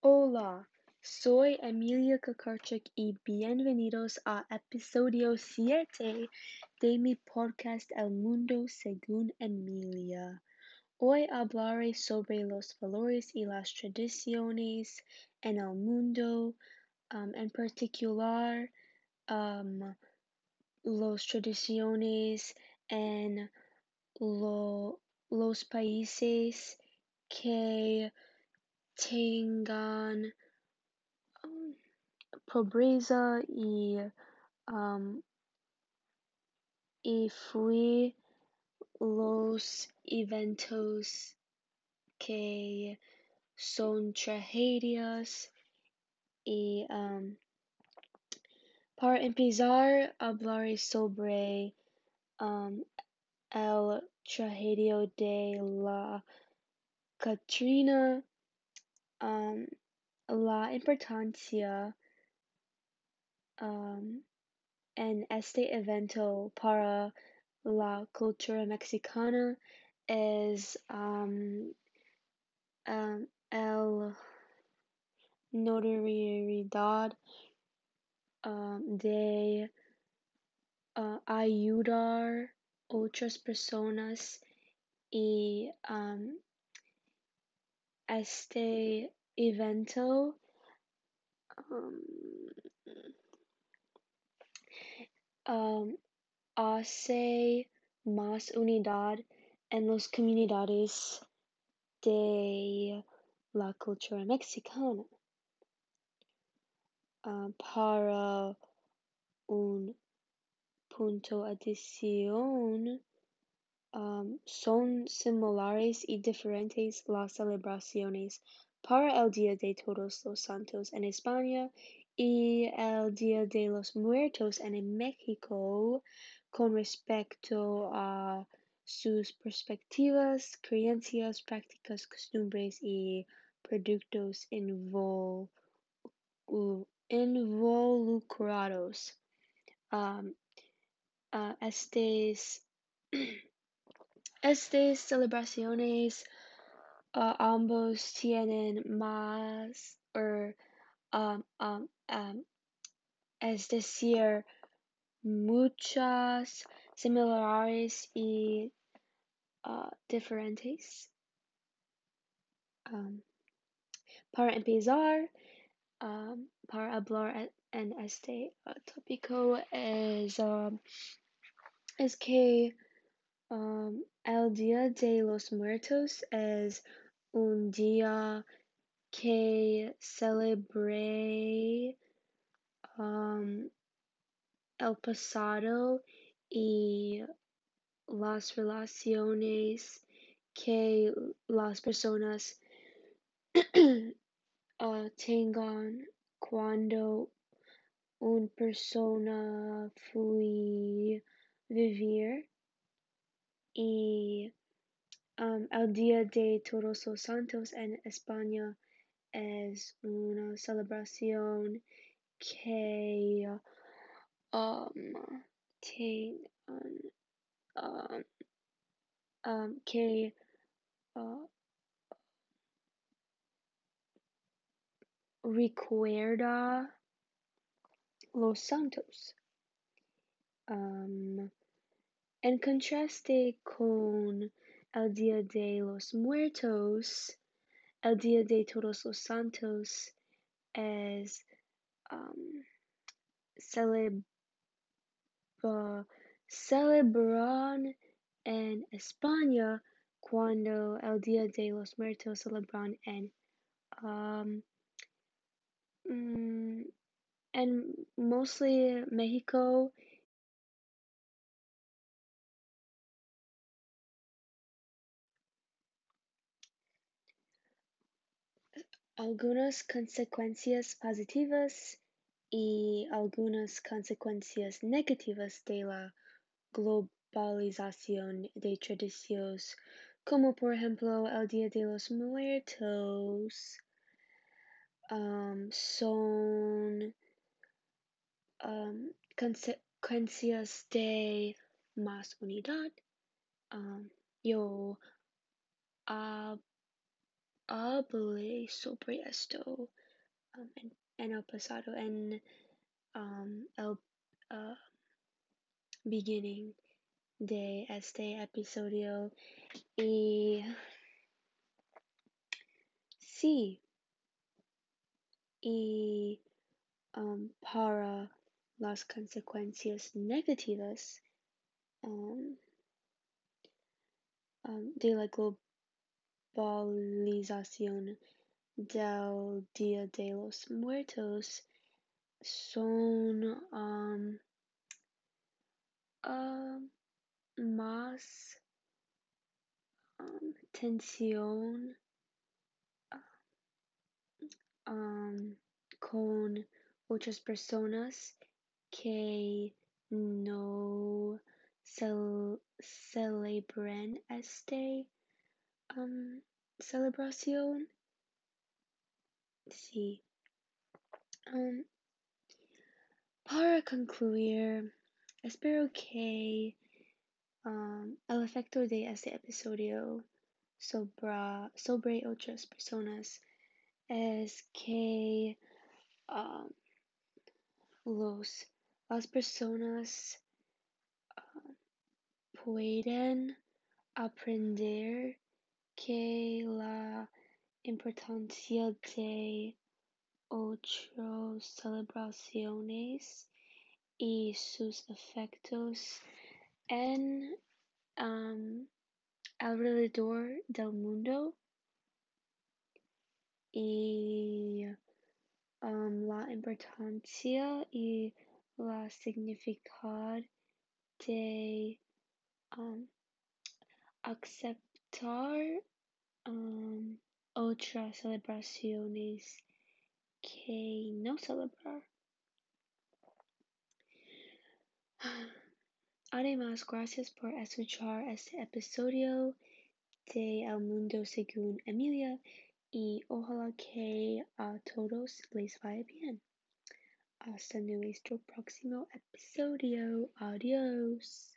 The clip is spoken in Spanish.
Hola, soy Emilia Kakarchik y bienvenidos a episodio 7 de mi podcast El Mundo según Emilia. Hoy hablaré sobre los valores y las tradiciones en el mundo, um, en particular um, las tradiciones en lo- los países que tengan um, pobreza y, um, y fui los eventos que son tragedias y um, para empezar hablaré sobre um, el tragedia de la Katrina um, la importancia um, en este evento para la cultura mexicana es um, um, el notoriedad um, de uh, ayudar otras personas y um, este evento um, um, hace más unidad en las comunidades de la cultura mexicana. Uh, para un punto adición, um, son similares y diferentes las celebraciones para el Día de Todos los Santos en España y el Día de los Muertos en México con respecto a sus perspectivas, creencias, prácticas, costumbres y productos involucrados. Um, estes, estas celebraciones uh, ambos tienen más, or, um, um, um, es decir, muchas similares y uh, diferentes. Um, para empezar, um, para hablar en este tópico es, um, es que um, el Día de los Muertos es un día que celebré um, el pasado y las relaciones que las personas uh, tengan cuando una persona fue vivir y um, el Día de Todos los Santos en España es una celebración que um, tengan um, um, que uh, recuerda los santos. Um, en contraste con el Día de los Muertos, el Día de Todos los Santos es um, celebra, celebran en España cuando el Día de los Muertos celebran en um, mm, en mostly Mexico algunas consecuencias positivas y algunas consecuencias negativas de la globalización de tradiciones, como por ejemplo el Día de los Muertos, um, son um, consecuencias de más unidad. Um, yo hable sobre esto um, en, en, el pasado, en um, el uh, beginning de este episodio. Y sí, y um, para las consecuencias negativas um, um, de la del Día de los Muertos son um, más um, tensión con otras personas que no cel celebran este um, celebración. Sí. Um, para concluir, espero que um, el efecto de este episodio sobre, sobre otras personas es que um, los, las personas uh, pueden aprender que la importancia de otras celebraciones y sus efectos en um, alrededor del mundo y um, la importancia y la significado de um, aceptar um, otras celebraciones que no celebrar. Además, gracias por escuchar este episodio de El Mundo según Emilia y ojalá que a todos les vaya bien. Hasta nuestro próximo episodio. Adiós.